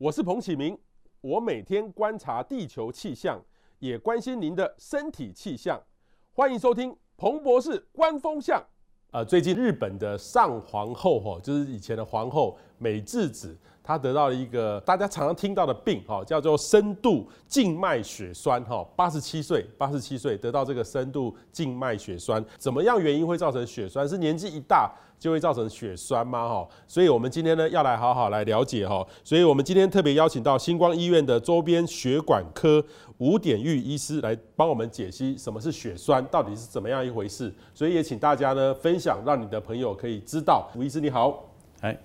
我是彭启明，我每天观察地球气象，也关心您的身体气象。欢迎收听彭博士观风向。呃，最近日本的上皇后哈，就是以前的皇后美智子。他得到了一个大家常常听到的病，哈，叫做深度静脉血栓，哈，八十七岁，八十七岁得到这个深度静脉血栓，怎么样原因会造成血栓？是年纪一大就会造成血栓吗？哈，所以我们今天呢要来好好来了解，哈，所以我们今天特别邀请到星光医院的周边血管科吴典玉医师来帮我们解析什么是血栓，到底是怎么样一回事？所以也请大家呢分享，让你的朋友可以知道。吴医师你好，哎。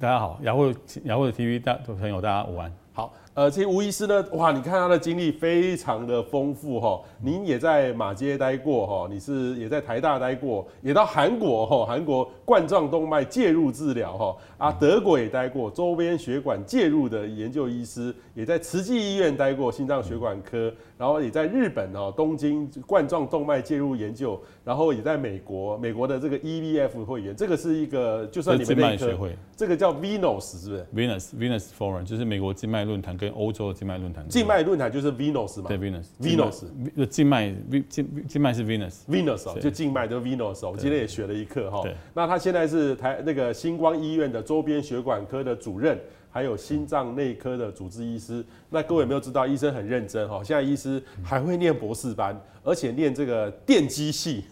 大家好，雅虎雅虎的 TV 大朋友，大家午安。好，呃，其实吴医师呢，哇，你看他的经历非常的丰富哈。您也在马街待过哈，你是也在台大待过，也到韩国哈，韩国冠状动脉介入治疗哈啊，德国也待过，周边血管介入的研究医师，也在慈济医院待过心脏血管科。然后也在日本哦，东京冠状动脉介入研究，然后也在美国，美国的这个 EVF 会员，这个是一个就算你们内科学会，这个叫 Venous 是不是？Venous Venous Forum 就是美国静脉论坛跟欧洲的静脉论坛。静脉论坛就是 Venous 嘛？对 Venous Venous 静脉静静脉是 Venous Venous 哦，就静脉就 Venous 哦，我今天也学了一课哈。那他现在是台那个星光医院的周边血管科的主任。还有心脏内科的主治医师，那各位有没有知道，医生很认真哈？现在医师还会念博士班，而且念这个电机系，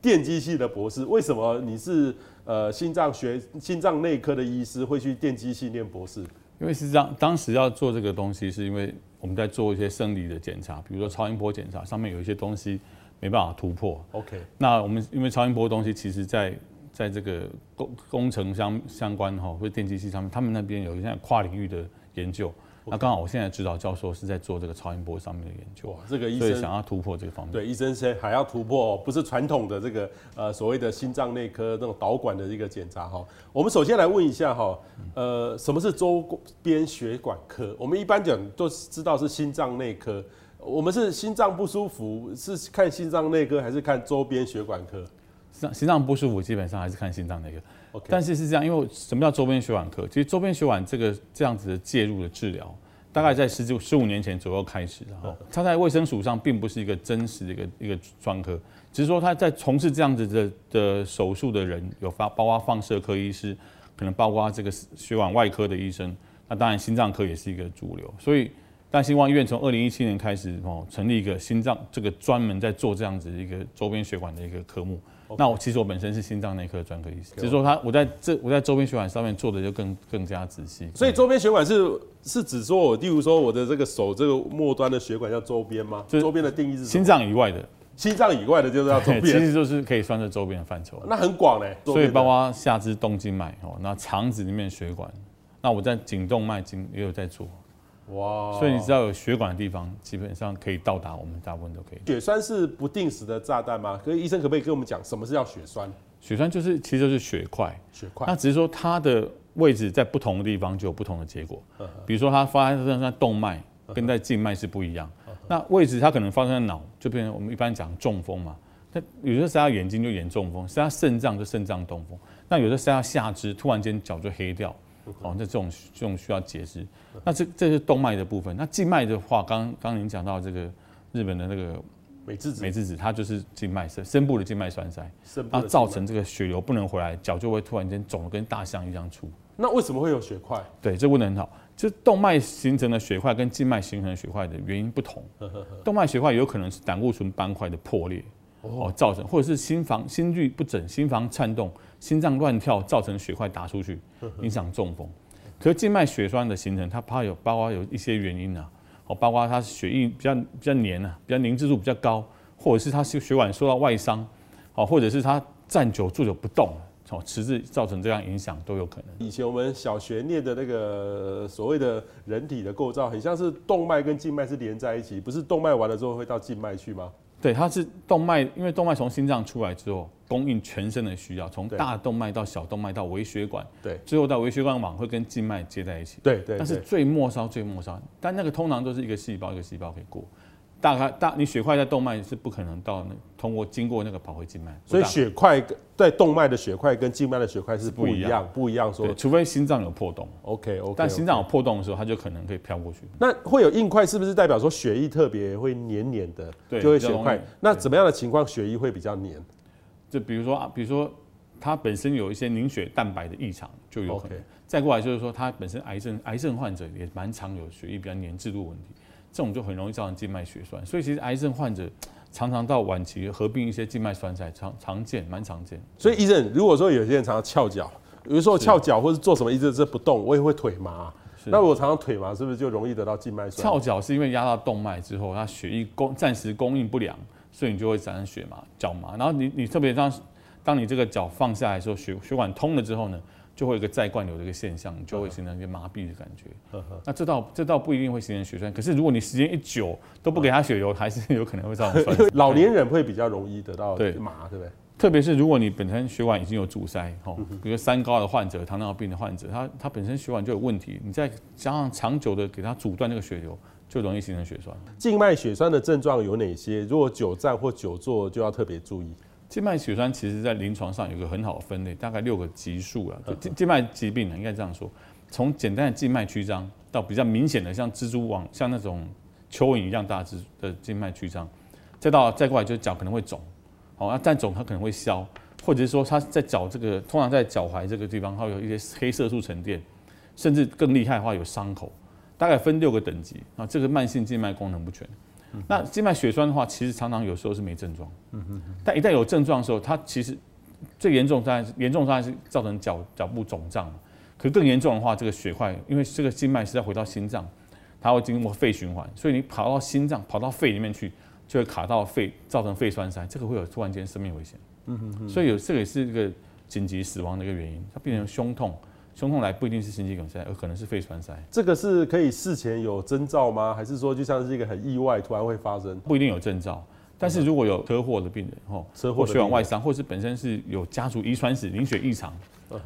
电机系的博士。为什么你是呃心脏学、心脏内科的医师会去电机系念博士？因为是这样，当时要做这个东西，是因为我们在做一些生理的检查，比如说超音波检查，上面有一些东西没办法突破。OK，那我们因为超音波的东西，其实在在这个工工程相相关哈，或者电机系上面，他们那边有一些跨领域的研究。那刚好我现在指导教授是在做这个超音波上面的研究。哇，这个医生所以想要突破这个方面。对，医生现在还要突破，不是传统的这个呃所谓的心脏内科那种导管的一个检查哈。我们首先来问一下哈，呃，什么是周边血管科？我们一般讲都知道是心脏内科，我们是心脏不舒服是看心脏内科还是看周边血管科？心脏不舒服，基本上还是看心脏那个。但是是这样，因为什么叫周边血管科？其实周边血管这个这样子的介入的治疗，大概在十九十五年前左右开始的哈。它在卫生署上并不是一个真实的一个一个专科，只是说他在从事这样子的的手术的人有发，包括放射科医师，可能包括这个血管外科的医生，那当然心脏科也是一个主流。所以，但新光医院从二零一七年开始哦，成立一个心脏这个专门在做这样子一个周边血管的一个科目。那我其实我本身是心脏内科专科医师，只是说他我在这我在周边血管上面做的就更更加仔细。所以周边血管是是指说我，例如说我的这个手这个末端的血管叫周边吗？周边的定义是心脏以外的，心脏以外的就是要周边，其实就是可以算在周边的范畴。那很广嘞，所以包括下肢动静脉哦，那肠子里面血管，那我在颈动脉经也有在做。哇！所以你知道有血管的地方，基本上可以到达，我们大部分都可以。血栓是不定时的炸弹吗？可以医生可不可以跟我们讲，什么是叫血栓？血栓就是其实就是血块，血块。那只是说它的位置在不同的地方就有不同的结果。比如说它发生在动脉，跟在静脉是不一样。那位置它可能发生在脑，就变成我们一般讲中风嘛。那有时候塞到眼睛就眼中风，塞到肾脏就肾脏中风。那有时候塞到下肢，突然间脚就黑掉。哦，那这种这种需要解释。那这这是动脉的部分。那静脉的话，刚刚您讲到这个日本的那个美智子，美智子，它就是静脉深深部的静脉栓塞，它造成这个血流不能回来，脚就会突然间肿得跟大象一样粗。那为什么会有血块？对，这问得很好。就动脉形成的血块跟静脉形成的血块的原因不同。动脉血块有可能是胆固醇斑块的破裂哦造成，或者是心房心律不整、心房颤动。心脏乱跳造成血块打出去，影响中风。可是静脉血栓的形成，它怕有包括有一些原因啊，哦，包括它血液比较比较黏啊，比较凝滞度比较高，或者是它血血管受到外伤，哦，或者是它站久坐久不动，哦，迟滞造成这样影响都有可能。以前我们小学念的那个所谓的人体的构造，很像是动脉跟静脉是连在一起，不是动脉完了之后会到静脉去吗？对，它是动脉，因为动脉从心脏出来之后，供应全身的需要，从大动脉到小动脉到微血管，对，最后到微血管网会跟静脉接在一起。对对。但是最末梢最末梢，但那个通常都是一个细胞一个细胞可以过，大概大你血块在动脉是不可能到那通过经过那个跑回静脉，所以血块在动脉的血块跟静脉的血块是不一样，不一样说，除非心脏有破洞。OK OK，但心脏有破洞的时候，它就可能可以飘过去。那会有硬块，是不是代表说血液特别会黏黏的，对，就会血块？那怎么样的情况血液会比较黏？就比如说啊，比如说它本身有一些凝血蛋白的异常，就有可能。再过来就是说，它本身癌症癌症患者也蛮常有血液比较黏滞度问题。这种就很容易造成静脉血栓，所以其实癌症患者 常常到晚期合并一些静脉栓塞，常常见，蛮常见。所以医生，如果说有些人常常翘脚，有的时候翘脚或者做什么一直这不动，我也会腿麻。那我常常腿麻，是不是就容易得到静脉栓？翘脚是因为压到动脉之后，它血液供暂时供应不良，所以你就会产生血麻、脚麻。然后你你特别当当你这个脚放下来的时候，血血管通了之后呢？就会有一个再灌流的一个现象，就会形成一个麻痹的感觉。呵呵，那这倒这倒不一定会形成血栓，可是如果你时间一久都不给他血流，还是有可能会造成栓。老年人会比较容易得到麻，对不对？特别是如果你本身血管已经有阻塞，哦，比如三高的患者、糖尿病的患者，他他本身血管就有问题，你再加上长久的给他阻断那个血流，就容易形成血栓。静脉血栓的症状有哪些？如果久站或久坐，就要特别注意。静脉血栓其实，在临床上有个很好的分类，大概六个级数啊。静静脉疾病呢，应该这样说：从简单的静脉曲张，到比较明显的像蜘蛛网、像那种蚯蚓一样大只的静脉曲张，再到再过来就是脚可能会肿，好，那但肿它可能会消，或者是说它在脚这个，通常在脚踝这个地方，它会有一些黑色素沉淀，甚至更厉害的话有伤口，大概分六个等级啊。这个慢性静脉功能不全。那静脉血栓的话，其实常常有时候是没症状，但一旦有症状的时候，它其实最严重当然是严重当然是造成脚脚部肿胀，可是更严重的话，这个血块因为这个静脉是要回到心脏，它会经过肺循环，所以你跑到心脏跑到肺里面去，就会卡到肺，造成肺栓塞，这个会有突然间生命危险。所以有这个也是一个紧急死亡的一个原因，它变成胸痛。胸痛来不一定是心肌梗塞，而可能是肺栓塞。这个是可以事前有征兆吗？还是说就像是一个很意外，突然会发生？不一定有征兆，但是如果有车祸的病人，哦，车祸、血管外伤，或是本身是有家族遗传史凝血异常，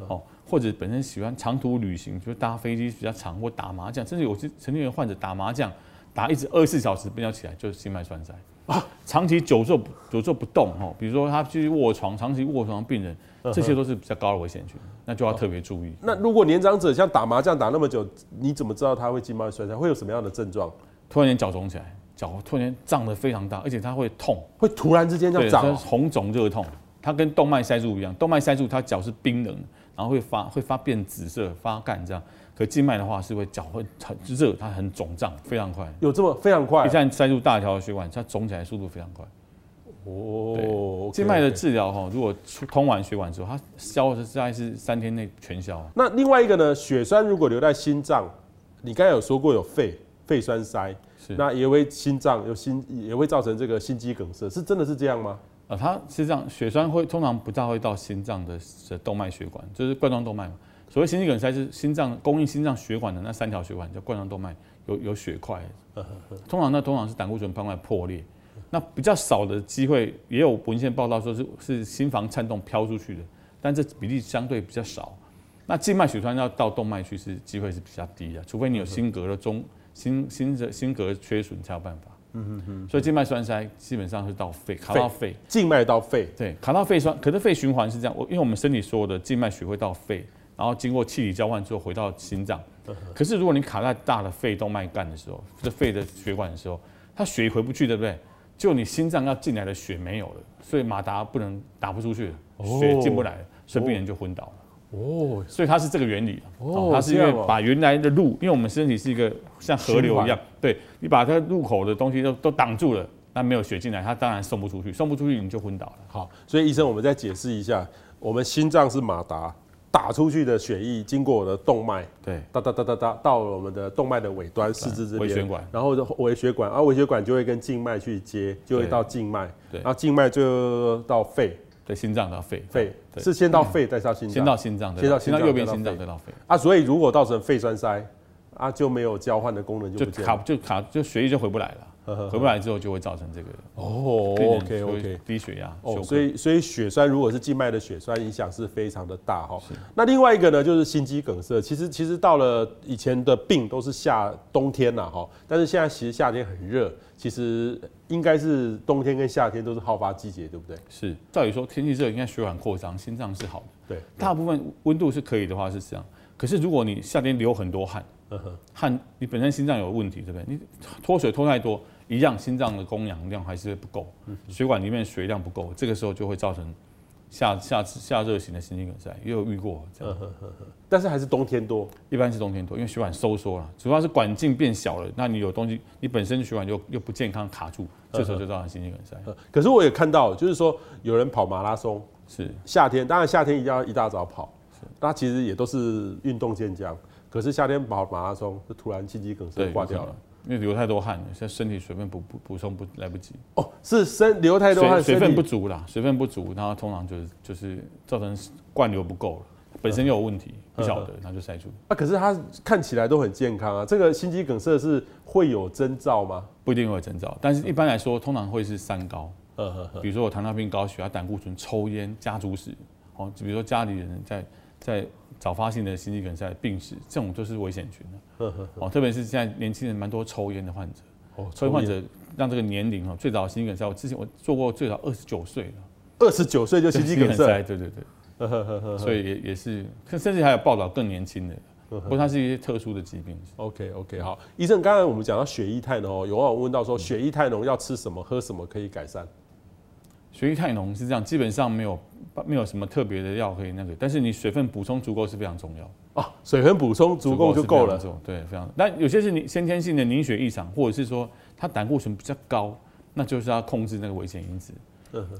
哦，或者本身喜欢长途旅行，就是搭飞机比较长，或打麻将，甚至有些曾经有患者打麻将打一直二十四小时不要起来，就是心脉栓塞。啊，长期久坐久坐不动，哈，比如说他去卧床，长期卧床病人，这些都是比较高的危险群，那就要特别注意。那如果年长者像打麻将打那么久，你怎么知道他会静脉栓塞？会有什么样的症状？突然间脚肿起来，脚突然间胀得非常大，而且他会痛，会突然之间这样胀，红肿热痛。它跟动脉塞住一样，动脉塞住，他脚是冰冷，然后会发会发变紫色、发干这样。可静脉的话是会脚会很热，它很肿胀，非常快。有这么非常快？一旦塞入大条的血管，它肿起来速度非常快。哦，静脉的治疗哈，如果通完血管之后，它消的大概是三天内全消。那另外一个呢？血栓如果留在心脏，你刚才有说过有肺肺栓塞，是那也会心脏有心也会造成这个心肌梗塞，是真的是这样吗？啊，它是这样，血栓会通常不大会到心脏的的动脉血管，就是冠状动脉嘛。所谓心肌梗塞是心脏供应心脏血管的那三条血管叫冠状动脉有有血块，通常那通常是胆固醇斑块破裂，那比较少的机会也有文献报道说是是心房颤动飘出去的，但这比例相对比较少。那静脉血栓要到动脉去是机会是比较低的，除非你有心膈的中心心的心膈缺损才有办法。嗯嗯嗯。所以静脉栓塞基本上是到肺卡到肺，静脉到肺，对，卡到肺栓，可是肺循环是这样，我因为我们身体所有的静脉血会到肺。然后经过气体交换之后回到心脏，可是如果你卡在大的肺动脉干的时候，这肺的血管的时候，它血回不去，对不对？就你心脏要进来的血没有了，所以马达不能打不出去，血进不来，所以病人就昏倒了。哦，所以它是这个原理。哦，它是因为把原来的路，因为我们身体是一个像河流一样，对，你把它入口的东西都都挡住了，那没有血进来，它当然送不出去，送不出去你就昏倒了。好，所以医生，我们再解释一下，我们心脏是马达。打出去的血液经过我的动脉，对，哒哒哒哒哒，到了我们的动脉的尾端，四肢这边，微血管，然后微血管，而微血管就会跟静脉去接，就会到静脉，对，然后静脉就到肺，对，心脏到肺，肺是先到肺再到心脏，先到心脏，先到心脏，右边心脏再到肺，啊，所以如果造成肺栓塞，啊，就没有交换的功能，就就卡就卡就血液就回不来了，回不来之后就会造成这个哦，OK OK，低血压哦，所以所以血栓如果是静脉的血栓影响是非常的大哈。那另外一个呢，就是心肌梗塞，其实其实到了以前的病都是夏冬天呐哈，但是现在其实夏天很热，其实应该是冬天跟夏天都是好发季节，对不对？是，照理说天气热应该血管扩张，心脏是好的。对，大部分温度是可以的话是这样，可是如果你夏天流很多汗，汗你本身心脏有问题，对不对？你脱水脱太多。一样，心脏的供氧量还是不够，血管里面水量不够，这个时候就会造成下下下热型的心肌梗塞，也有遇过这样。但是还是冬天多，一般是冬天多，因为血管收缩了，主要是管径变小了，那你有东西，你本身血管又又不健康卡住，这时候就造成心肌梗塞。可是我也看到，就是说有人跑马拉松，是夏天，当然夏天一定要一大早跑，那其实也都是运动健将，可是夏天跑马拉松，就突然心肌梗塞挂掉了。因为流太多汗了，现在身体水分补补补充不来不及哦，是身流太多汗，水分不足啦，水分不足，然后通常就是就是造成灌流不够了，本身又有问题，不晓得，然后就塞住。啊，可是他看起来都很健康啊，这个心肌梗塞是会有征兆吗？不一定会有征兆，但是一般来说，通常会是三高，比如说我糖尿病、高血压、胆固醇、抽烟、家族史，哦，就比如说家里人在在。早发性的心肌梗塞病史，这种就是危险群的。哦，特别是现在年轻人蛮多抽烟的患者。哦，抽烟患者让这个年龄哦，最早心肌梗塞，我之前我做过最早二十九岁了。二十九岁就心肌梗塞？对对对。所以也也是，甚至还有报道更年轻的，不过它是一些特殊的疾病。OK OK，好，医生，刚才我们讲到血液太浓，有网友问到说，血液太浓要吃什么、喝什么可以改善？血液太浓是这样，基本上没有。没有什么特别的药可以那个，但是你水分补充足够是非常重要啊。水分补充足够就够了，对，非常。但有些是你先天性的凝血异常，或者是说它胆固醇比较高，那就是要控制那个危险因子。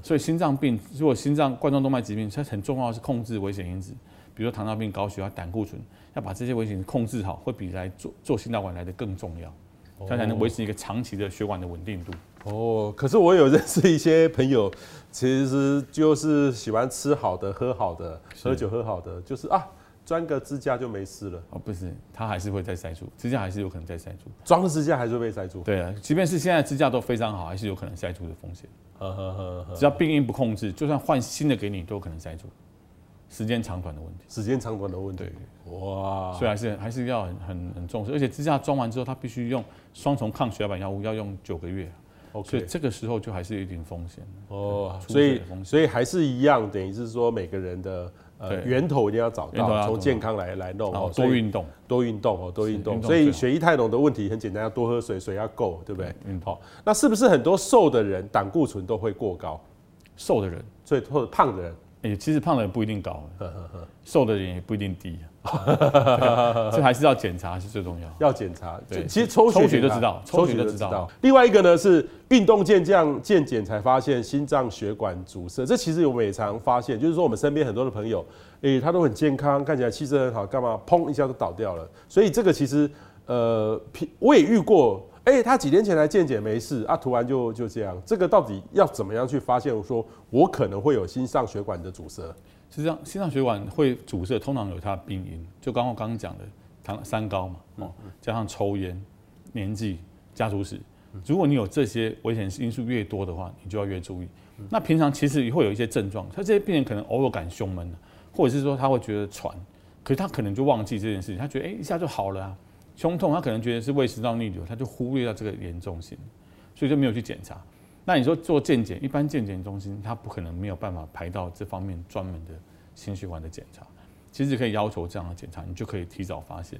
所以心脏病，如果心脏冠状动脉疾病，它很重要的是控制危险因子，比如说糖尿病、高血压、胆固醇，要把这些危险控制好，会比来做做心导管来的更重要，它才能维持一个长期的血管的稳定度。哦，可是我有认识一些朋友，其实就是喜欢吃好的、喝好的、喝酒喝好的，就是啊，装个支架就没事了。哦，不是，他还是会再塞住，支架还是有可能再塞住。装了支架还是会被塞住？对啊，即便是现在支架都非常好，还是有可能塞住的风险。呵呵呵呵，只要病因不控制，就算换新的给你，都有可能塞住。时间长短的问题，时间长短的问题。对，哇，所以还是还是要很很很重视，而且支架装完之后，它必须用双重抗血小板药物，要用九个月。Okay. 所以这个时候就还是有一点风险哦，所以所以还是一样，等于是说每个人的呃源头一定要找到，从健康来来弄哦，多运动，多运动哦，多运动。所以血液太浓的问题很简单，要多喝水，水要够，对不对？嗯，好。那是不是很多瘦的人胆固醇都会过高？瘦的人，所以或者胖的人，哎，其实胖的人不一定高，瘦的人也不一定低。这还是要检查是最重要，要检查。对，其实抽血，抽血就知道，抽血就知道。另外一个呢是运动健将健检才发现心脏血管阻塞，这其实我们也常发现，就是说我们身边很多的朋友，诶、欸，他都很健康，看起来气色很好，干嘛砰一下就倒掉了。所以这个其实，呃，我也遇过，诶、欸，他几天前来健检没事啊，突然就就这样，这个到底要怎么样去发现？说我可能会有心上血管的阻塞。实际上，心脏血管会阻塞，通常有它的病因，就刚刚我刚刚讲的糖三高嘛，哦，加上抽烟、年纪、家族史，如果你有这些危险因素越多的话，你就要越注意。那平常其实会有一些症状，他这些病人可能偶尔感胸闷，或者是说他会觉得喘，可是他可能就忘记这件事情，他觉得哎、欸、一下就好了啊，胸痛他可能觉得是胃食道逆流，他就忽略到这个严重性，所以就没有去检查。那你说做健检，一般健检中心他不可能没有办法排到这方面专门的心血管的检查，其实可以要求这样的检查，你就可以提早发现。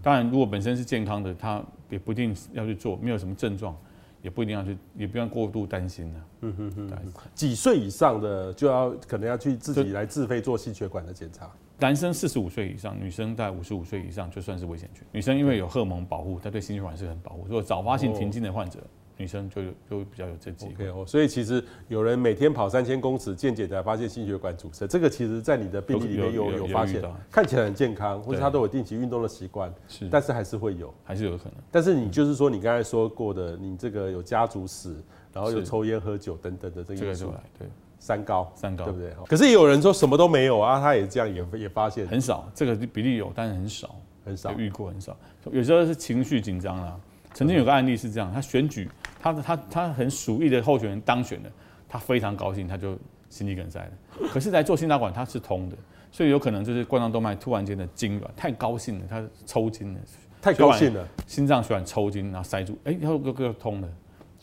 当然，如果本身是健康的，他也不一定要去做，没有什么症状，也不一定要去，也不要过度担心了。嗯哼哼。几岁以上的就要可能要去自己来自费做心血管的检查。男生四十五岁以上，女生在五十五岁以上就算是危险群。女生因为有荷尔蒙保护，她对心血管是很保护。如果早发性停经的患者。女生就就比较有这机会哦，所以其实有人每天跑三千公尺健检才发现心血管阻塞，这个其实在你的病例里面有有发现，看起来很健康，或者他都有定期运动的习惯，是，但是还是会有，还是有可能。但是你就是说你刚才说过的，你这个有家族史，然后有抽烟喝酒等等的这个因素，对，三高，三高，对不对？可是也有人说什么都没有啊，他也这样也也发现很少，这个比例有，但是很少，很少，遇过很少，有时候是情绪紧张啦。曾经有个案例是这样，他选举。他他他很属意的候选人当选了，他非常高兴，他就心肌梗塞了。可是来做心导管，他是通的，所以有可能就是冠状动脉突然间的痉挛，太高兴了，他抽筋了，太高兴了，心脏血管抽筋，然后塞住，哎，然后又又通了。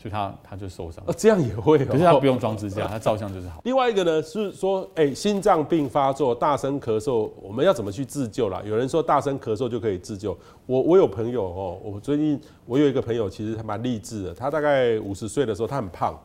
所以他他就受伤啊，这样也会，可是他不用装支架，他照相就是好。另外一个呢是说，哎，心脏病发作，大声咳嗽，我们要怎么去自救啦？有人说大声咳嗽就可以自救。我我有朋友哦，我最近我有一个朋友，其实他蛮励志的。他大概五十岁的时候，他很胖，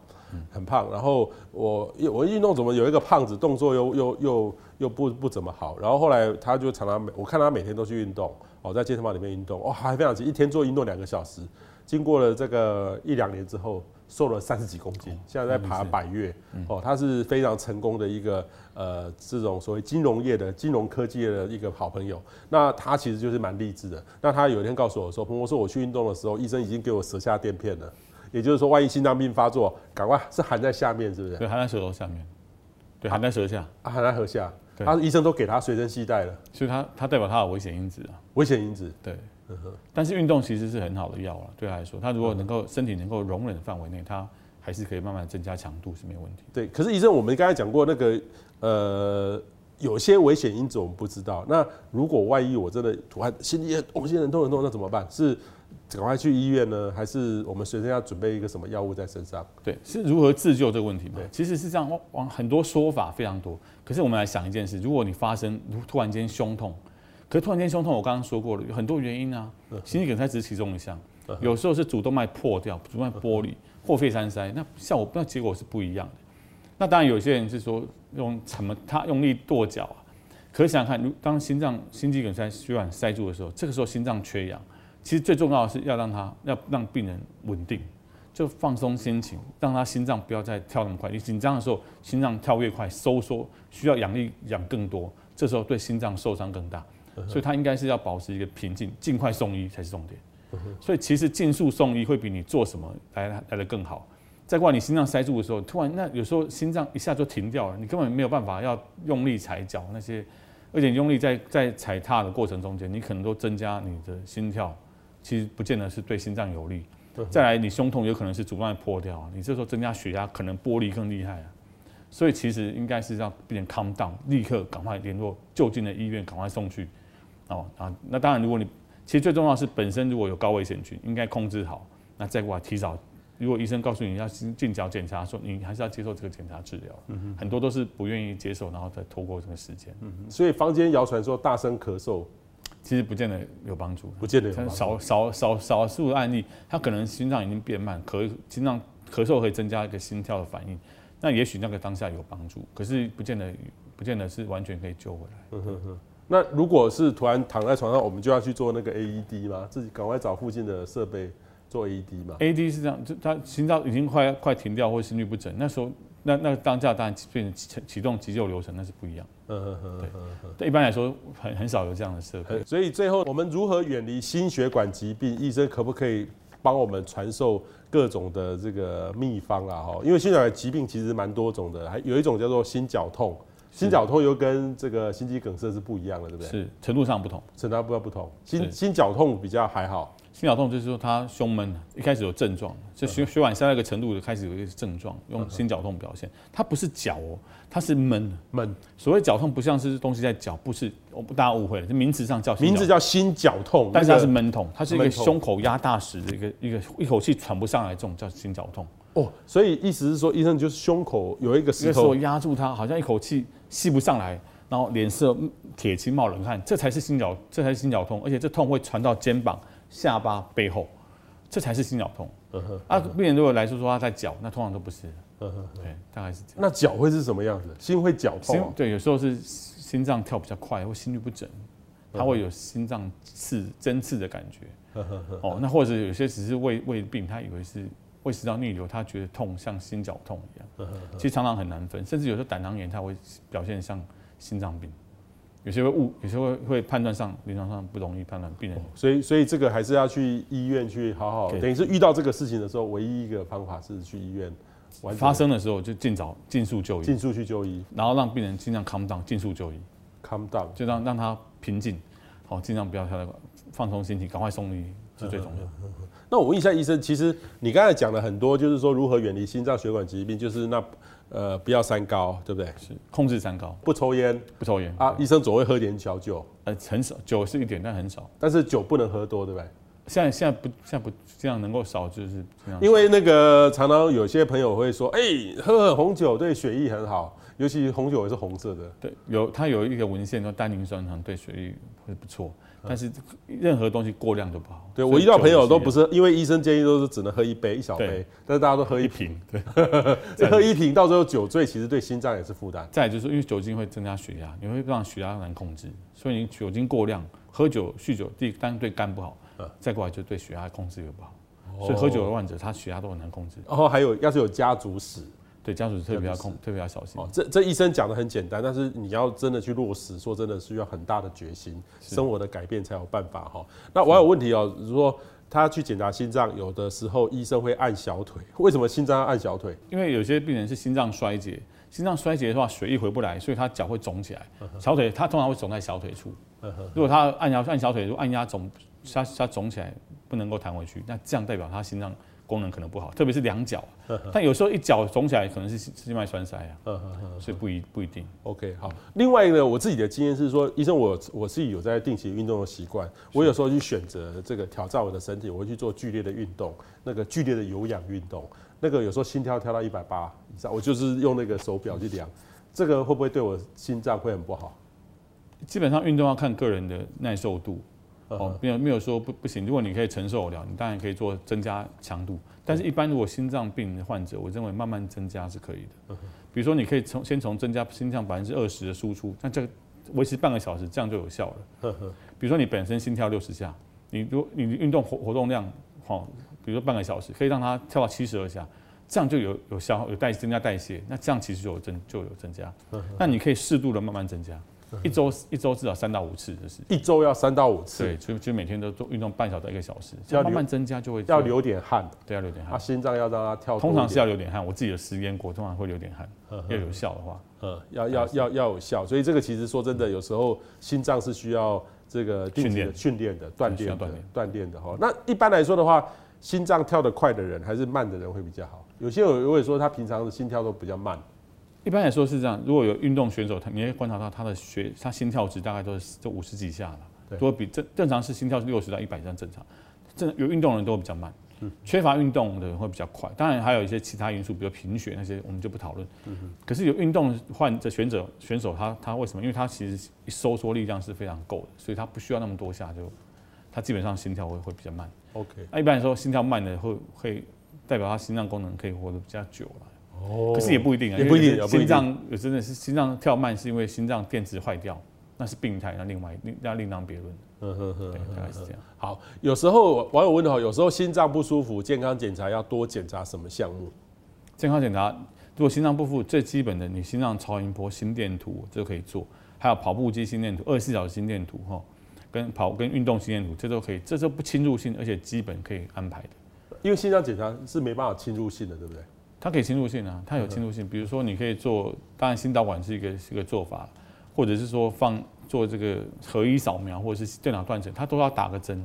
很胖。然后我我运动怎么有一个胖子，动作又又又又不不怎么好。然后后来他就常常，我看他每天都去运动，哦，在健身房里面运动，哦，还非常急，一天做运动两个小时。经过了这个一两年之后，瘦了三十几公斤，现在在爬百岳。哦，他是非常成功的一个呃，这种所谓金融业的金融科技的一个好朋友。那他其实就是蛮励志的。那他有一天告诉我说：“彭博说我去运动的时候，医生已经给我舌下垫片了，也就是说，万一心脏病发作，赶快是含在下面，是不是？”对，含在舌头下面。对，含在舌下。啊，含在舌下。他医生都给他随身携带了，所以他他代表他的危险因子啊。危险因子，对。但是运动其实是很好的药了，对他来说，他如果能够身体能够容忍的范围内，他还是可以慢慢增加强度是没有问题。对，可是医生，我们刚才讲过那个呃，有些危险因子我们不知道。那如果万一我真的突然心里我心很痛很痛，那怎么办？是赶快去医院呢，还是我们随身要准备一个什么药物在身上？对，是如何自救这个问题嘛？对，其实是这样，往很多说法非常多。可是我们来想一件事：如果你发生突然间胸痛。可是突然间胸痛，我刚刚说过了，有很多原因啊。心肌梗塞只是其中一项，有时候是主动脉破掉、主动脉剥离或肺栓塞，那效果那结果是不一样的。那当然有些人是说用什么他用力跺脚啊。可是想想看，如当心脏心肌梗塞血管塞住的时候，这个时候心脏缺氧，其实最重要的是要让他要让病人稳定，就放松心情，让他心脏不要再跳那么快。你紧张的时候，心脏跳越快，收缩需要氧力氧更多，这时候对心脏受伤更大。所以他应该是要保持一个平静，尽快送医才是重点。所以其实尽速送医会比你做什么来来的更好。再过来你心脏塞住的时候，突然那有时候心脏一下就停掉了，你根本没有办法要用力踩脚那些，而且用力在在踩踏的过程中间，你可能都增加你的心跳，其实不见得是对心脏有利。再来你胸痛有可能是主动脉破掉，你这时候增加血压可能剥离更厉害啊。所以其实应该是让病人 calm down，立刻赶快联络就近的医院，赶快送去。哦啊，那当然，如果你其实最重要的是本身如果有高危险群，应该控制好。那再过来提早，如果医生告诉你要尽早检查，说你还是要接受这个检查治疗。嗯哼，很多都是不愿意接受，然后再拖过这个时间。嗯哼，所以坊间谣传说大声咳嗽，其实不见得有帮助，不见得有助。少少少少数的案例，他可能心脏已经变慢，咳心脏咳嗽可以增加一个心跳的反应，那也许那个当下有帮助，可是不见得不见得是完全可以救回来。嗯哼哼。那如果是突然躺在床上，我们就要去做那个 AED 吗？自己赶快找附近的设备做 AED 吗？AED 是这样，就他心脏已经快快停掉或心律不整，那时候那那当下当然变成启启动急救流程，那是不一样。嗯嗯嗯，对。对，一般来说很很少有这样的设备。所以最后我们如何远离心血管疾病？医生可不可以帮我们传授各种的这个秘方啊？哈，因为心血管疾病其实蛮多种的，还有一种叫做心绞痛。心绞痛又跟这个心肌梗塞是不一样的，对不对？是程度上不同，程度上不同。心心绞痛比较还好，心绞痛就是说他胸闷，一开始有症状，就血血管塞到一个程度就开始有一个症状，用心绞痛表现。它不是绞哦，它是闷闷。所谓绞痛不像是东西在绞，不是，我不大家误会了，这名词上叫名字叫心绞痛，但是它是闷痛，它是一个胸口压大石的一个一个一口气喘不上来这种叫心绞痛。哦，所以意思是说，医生就是胸口有一个石头压住它，好像一口气吸不上来，然后脸色铁青冒冷汗，这才是心绞，这才是心绞痛，而且这痛会传到肩膀、下巴、背后，这才是心绞痛。嗯哼，啊，病人如果来说说他在绞，那通常都不是。嗯哼，对，大概是这样。那绞会是什么样子？心会绞痛啊？对，有时候是心脏跳比较快，或心律不整，他会有心脏刺针刺的感觉。哦，那或者有些只是胃胃病，他以为是。胃食道逆流，他觉得痛像心绞痛一样，其实常常很难分，甚至有时候胆囊炎，他会表现像心脏病，有些会误，有些会会判断上临床上不容易判断病人，所以所以这个还是要去医院去好好，等于是遇到这个事情的时候，唯一一个方法是去医院，发生的时候就尽早尽速就医，尽速去就医，然后让病人尽量 calm down，尽速就医，calm down，就让让他平静，好，尽量不要他放松心情，赶快送医。是最重要的。那我问一下医生，其实你刚才讲了很多，就是说如何远离心脏血管疾病，就是那呃不要三高，对不对？是控制三高，不抽烟，不抽烟啊。医生总会喝点小酒，呃很少，酒是一点，但很少。但是酒不能喝多，对不对？现在现在不现在不这样能够少就是这样。因为那个常常有些朋友会说，哎、喝红酒对血液很好，尤其红酒也是红色的。对，有它有一个文献说单宁酸糖对血液会不错。但是任何东西过量都不好。对，我遇到朋友都不是，因为医生建议都是只能喝一杯一小杯，但是大家都喝一瓶。对，喝一瓶到最后酒醉，其实对心脏也是负担。再就是因为酒精会增加血压，你会让血压难控制，所以你酒精过量，喝酒酗酒，第一单对肝不好，再过来就对血压控制也不好。所以喝酒的患者他血压都很难控制。然后还有要是有家族史。对家属特别要控，特别要小心。哦，这这医生讲的很简单，但是你要真的去落实，说真的需要很大的决心，生活的改变才有办法哈。那我还有问题哦，如果他去检查心脏，有的时候医生会按小腿，为什么心脏要按小腿？因为有些病人是心脏衰竭，心脏衰竭的话，血液回不来，所以他脚会肿起来。小腿他通常会肿在小腿处。如果他按压按小腿，如果按压肿，他他肿起来不能够弹回去，那这样代表他心脏。功能可能不好，特别是两脚，但有时候一脚肿起来可能是心脉栓塞啊，所以不一不一定。OK，好。另外一个呢，我自己的经验是说，医生我我自己有在定期运动的习惯，我有时候去选择这个挑战我的身体，我会去做剧烈的运动，那个剧烈的有氧运动，那个有时候心跳跳到一百八以上，我就是用那个手表去量，这个会不会对我心脏会很不好？基本上运动要看个人的耐受度。哦，没有没有说不不行。如果你可以承受得了，你当然可以做增加强度。但是，一般如果心脏病的患者，我认为慢慢增加是可以的。比如说，你可以从先从增加心脏百分之二十的输出，那这个维持半个小时，这样就有效了。比如说，你本身心跳六十下，你如果你运动活活动量好，比如说半个小时，可以让它跳到七十二下，这样就有有效有代增加代谢，那这样其实就有增就有增加。那你可以适度的慢慢增加。一周一周至少三到五次，就是一周要三到五次。对，就就每天都做运动半小时到一个小时，要慢慢增加就会要流点汗。对，要流点汗。啊心脏要让它跳。通常是要流点汗，我自己的实验过，通常会流点汗。要有效的话，嗯，要要要要有效。所以这个其实说真的，有时候心脏是需要这个训练训练的锻炼的锻炼的哈。那一般来说的话，心脏跳得快的人还是慢的人会比较好？有些有会说他平常的心跳都比较慢。一般来说是这样，如果有运动选手，他你会观察到他的血，他心跳值大概都是就五十几下了。对，如果比正正常是心跳是六十到一百这样正常，正有运动的人都比较慢，缺乏运动的人会比较快。当然还有一些其他因素，比如贫血那些，我们就不讨论。可是有运动患者选手选手他他为什么？因为他其实收缩力量是非常够的，所以他不需要那么多下就，他基本上心跳会会比较慢。OK，那一般来说心跳慢的会会代表他心脏功能可以活得比较久了。哦，可是也不一定啊，也不一定。心脏有真的是心脏跳慢，是因为心脏电池坏掉，那是病态，那另外另那另当别论。嗯哼哼，对，大概是这样。好，有时候网友问的话，有时候心脏不舒服，健康检查要多检查什么项目？健康检查，如果心脏不舒服，最基本的，你心脏超音波、心电图这都可以做，还有跑步机心电图、二十四小时心电图哈，跟跑跟运动心电图这都可以，这都不侵入性，而且基本可以安排的。因为心脏检查是没办法侵入性的，对不对？它可以侵入性啊，它有侵入性。比如说，你可以做，当然心导管是一个是一个做法，或者是说放做这个核一扫描，或者是电脑断层，它都要打个针。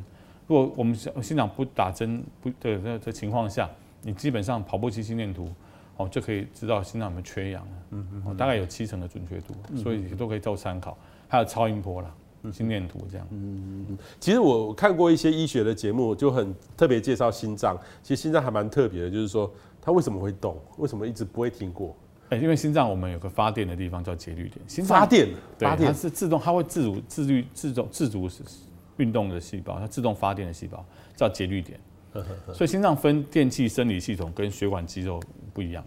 如果我们心心脏不打针不的这这情况下，你基本上跑步机心电图哦就可以知道心脏有没有缺氧了。嗯嗯。大概有七成的准确度，所以都可以做参考。还有超音波啦，心电图这样。嗯嗯。其实我看过一些医学的节目，就很特别介绍心脏。其实心脏还蛮特别的，就是说。它为什么会动？为什么一直不会停过？哎，因为心脏我们有个发电的地方叫节律点。心脏发电，对，它是自动，它会自主、自律、自动、自主运动的细胞，它自动发电的细胞叫节律点。所以心脏分电气生理系统跟血管肌肉不一样。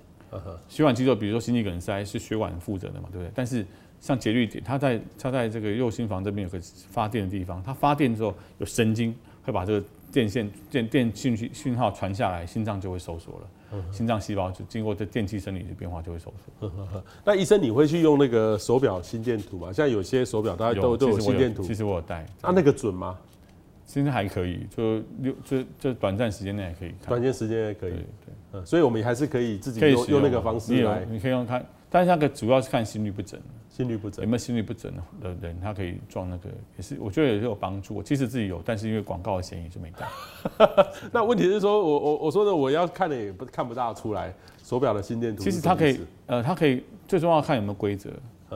血管肌肉，比如说心肌梗塞是血管负责的嘛，对不对？但是像节律点，它在它在这个右心房这边有个发电的地方，它发电之后有神经会把这个电线电电讯息讯号传下来，心脏就会收缩了。心脏细胞就经过这电气生理的变化就会收缩。那医生，你会去用那个手表心电图吗？像有些手表大家都都有心电图。其实我有带。那那个准吗？现在还可以，就六就就短暂时间内还可以看。短时间时间内可以。对对。所以我们还是可以自己用用那个方式来。你可以用看，但是那个主要是看心率不整，心率不准有没有心率不准的人，他可以装那个，也是我觉得也是有帮助。我其实自己有，但是因为广告的嫌疑就没带。那问题是说我我我说的我要看的也不看不大出来手表的心电图。其实它可以，呃，它可以最重要看有没有规则。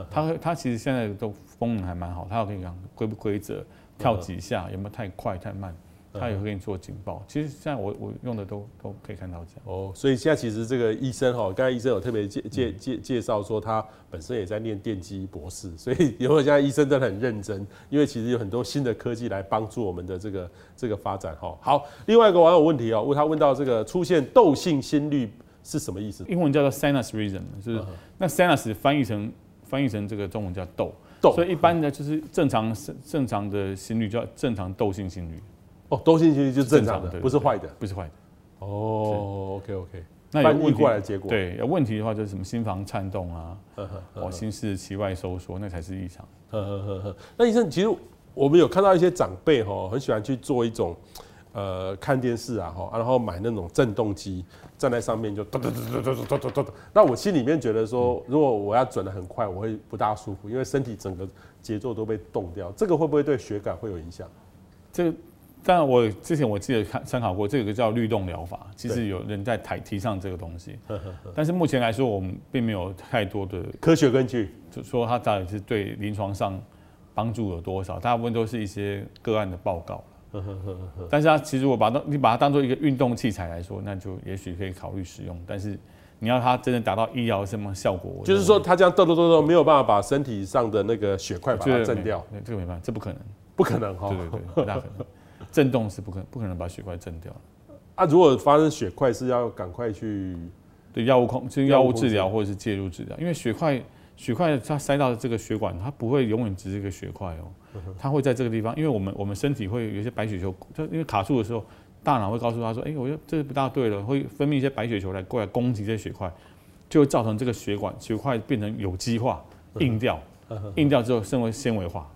它它其实现在都功能还蛮好，它可以讲规不规则，跳几下有没有太快太慢。他也会给你做警报，其实现在我我用的都都可以看到这样。哦，所以现在其实这个医生哈，刚才医生有特别介介介介绍说他本身也在念电机博士，所以以后现在医生真的很认真，因为其实有很多新的科技来帮助我们的这个这个发展哈。好，另外一个网友问题哦，问他问到这个出现窦性心律是什么意思？英文叫做 sinus rhythm，就是那 sinus 翻译成翻译成这个中文叫窦窦，所以一般的就是正常正常的心率叫正常窦性心率。哦，多性心律就是正常的，不是坏的，不是坏的。哦，OK OK。那翻译过来的结果，对，有问题的话就是什么心房颤动啊，哦，心室期外收缩，那才是异常。呵呵呵呵。那医生，其实我们有看到一些长辈哈，很喜欢去做一种呃看电视啊哈，然后买那种震动机，站在上面就咚咚咚咚咚咚咚咚。那我心里面觉得说，如果我要转的很快，我会不大舒服，因为身体整个节奏都被动掉，这个会不会对血感会有影响？这个。但我之前我记得看参考过，这个叫律动疗法，其实有人在台提倡这个东西，但是目前来说，我们并没有太多的科学根据，就说它到底是对临床上帮助有多少，大部分都是一些个案的报告。但是它其实我把它你把它当做一个运动器材来说，那就也许可以考虑使用。但是你要它真的达到医疗什么效果，就是说它这样动动动动没有办法把身体上的那个血块把它震掉，这个没办法，这不可能，不可能哈，对对对，不大可能。震动是不可不可能把血块震掉啊！如果发生血块，是要赶快去对药物控，就是药物治疗或者是介入治疗。因为血块血块它塞到这个血管，它不会永远只是一个血块哦，它会在这个地方。因为我们我们身体会有一些白血球，就因为卡住的时候，大脑会告诉他说：“哎，我觉得这不大对了。”会分泌一些白血球来过来攻击这些血块，就会造成这个血管血块变成有机化、硬掉，硬掉之后升为纤维化，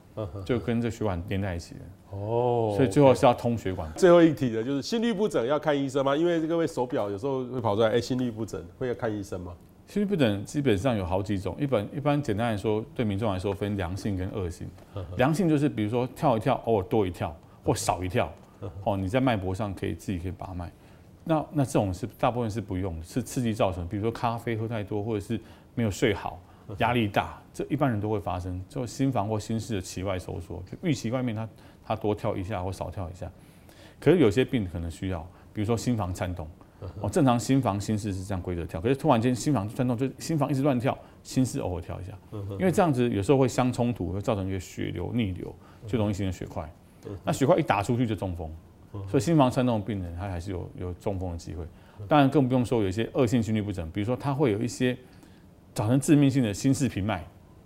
就跟这血管连在一起的。哦，所以最后是要通血管。最后一题的就是心律不整要看医生吗？因为各位手表有时候会跑出来，哎，心律不整会要看医生吗？心律不整基本上有好几种，一般一般简单来说，对民众来说分良性跟恶性。良性就是比如说跳一跳，偶尔多一跳或少一跳，哦，你在脉搏上可以自己可以把脉。那那这种是大部分是不用，是刺激造成，比如说咖啡喝太多，或者是没有睡好，压力大，这一般人都会发生，就心房或心室的期外收缩，就预期外面它。他多跳一下或少跳一下，可是有些病可能需要，比如说心房颤动，哦，正常心房心室是这样规则跳，可是突然间心房颤动，就心房一直乱跳，心室偶尔跳一下，因为这样子有时候会相冲突，会造成一个血流逆流，就容易形成血块。那血块一打出去就中风，所以心房颤动的病人他还是有有中风的机会。当然更不用说有一些恶性心律不整，比如说他会有一些造成致命性的心室频脉，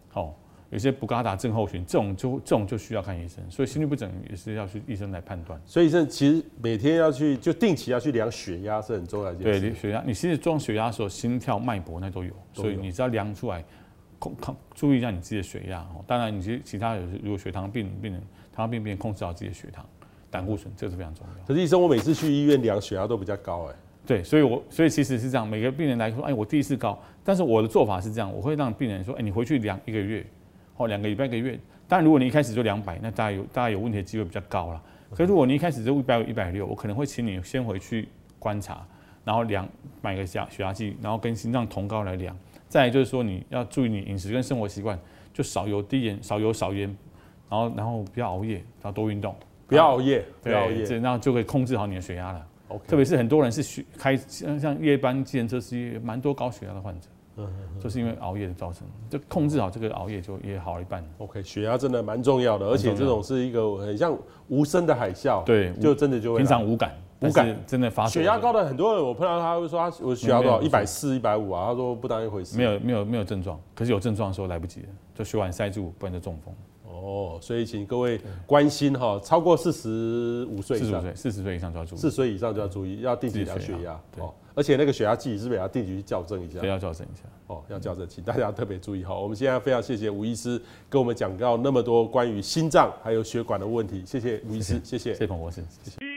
好。有些布嘎达症候群，这种就这种就需要看医生，所以心律不整也是要去医生来判断。所以，这其实每天要去就定期要去量血压是很重要的。对，血压，你其实装血压的时候，心跳、脉搏那都有，所以你只要量出来，控控注意一下你自己的血压哦。当然，你其其他有如果血糖病病人，糖尿病病人控制好自己的血糖、胆固醇，这个是非常重要。可是医生，我每次去医院量血压都比较高哎。对，所以我所以其实是这样，每个病人来说，哎，我第一次高，但是我的做法是这样，我会让病人说，哎，你回去量一个月。哦，两个礼拜一个月，当然如果你一开始就两百，那大概有大概有问题的机会比较高了。可是如果你一开始就一百五、一百六，我可能会请你先回去观察，然后量买个血血压计，然后跟心脏同高来量。再来就是说你要注意你饮食跟生活习惯，就少油、低盐、少油、少盐，然后然后不要熬夜，然后多运动，不要熬夜，不要熬夜，这样就可以控制好你的血压了。OK，特别是很多人是血开像像夜班计程车司机，蛮多高血压的患者。嗯，就是因为熬夜的造成，就控制好这个熬夜就也好一半。OK，血压真的蛮重要的，而且这种是一个很像无声的海啸，对，就真的就会平常无感，无感真的发。血压高的很多人，我碰到他会说他我血压多少一百四、一百五啊，他说不当一回事。没有没有没有症状，可是有症状的时候来不及了，就血管塞住，不然就中风。哦，所以请各位关心哈，超过四十五岁以上，四十岁以上就要注意，四十岁以上就要注意，要定期量血压。对。而且那个血压计是不是也要定期去校正一下？对，要校正一下。哦，要校正，请大家特别注意哈。我们现在非常谢谢吴医师跟我们讲到那么多关于心脏还有血管的问题，谢谢吴医师，谢谢，谢谢彭博士，谢谢。